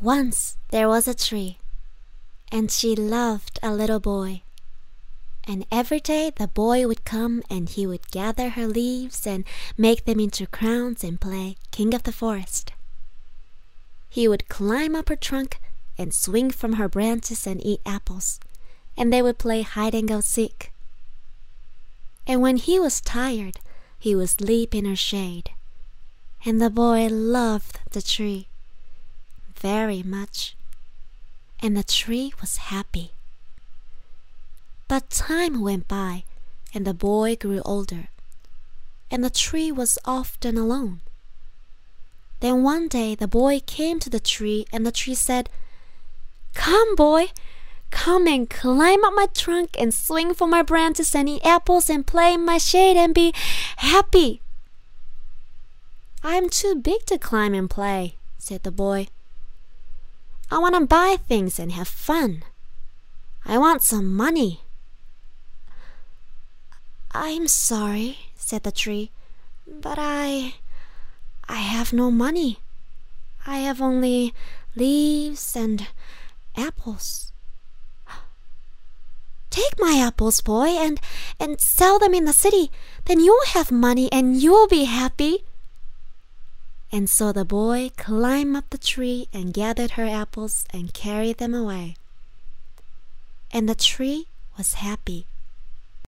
Once there was a tree, and she loved a little boy. And every day the boy would come and he would gather her leaves and make them into crowns and play king of the forest. He would climb up her trunk and swing from her branches and eat apples, and they would play hide and go seek. And when he was tired, he would sleep in her shade. And the boy loved the tree very much, and the tree was happy. But time went by, and the boy grew older, and the tree was often alone. Then one day the boy came to the tree, and the tree said, Come, boy, come and climb up my trunk and swing from my branches and eat apples and play in my shade and be happy. I'm too big to climb and play, said the boy. I want to buy things and have fun. I want some money. I'm sorry, said the tree, but I. I have no money. I have only leaves and apples. Take my apples, boy, and, and sell them in the city. Then you'll have money and you'll be happy. And so the boy climbed up the tree and gathered her apples and carried them away. And the tree was happy.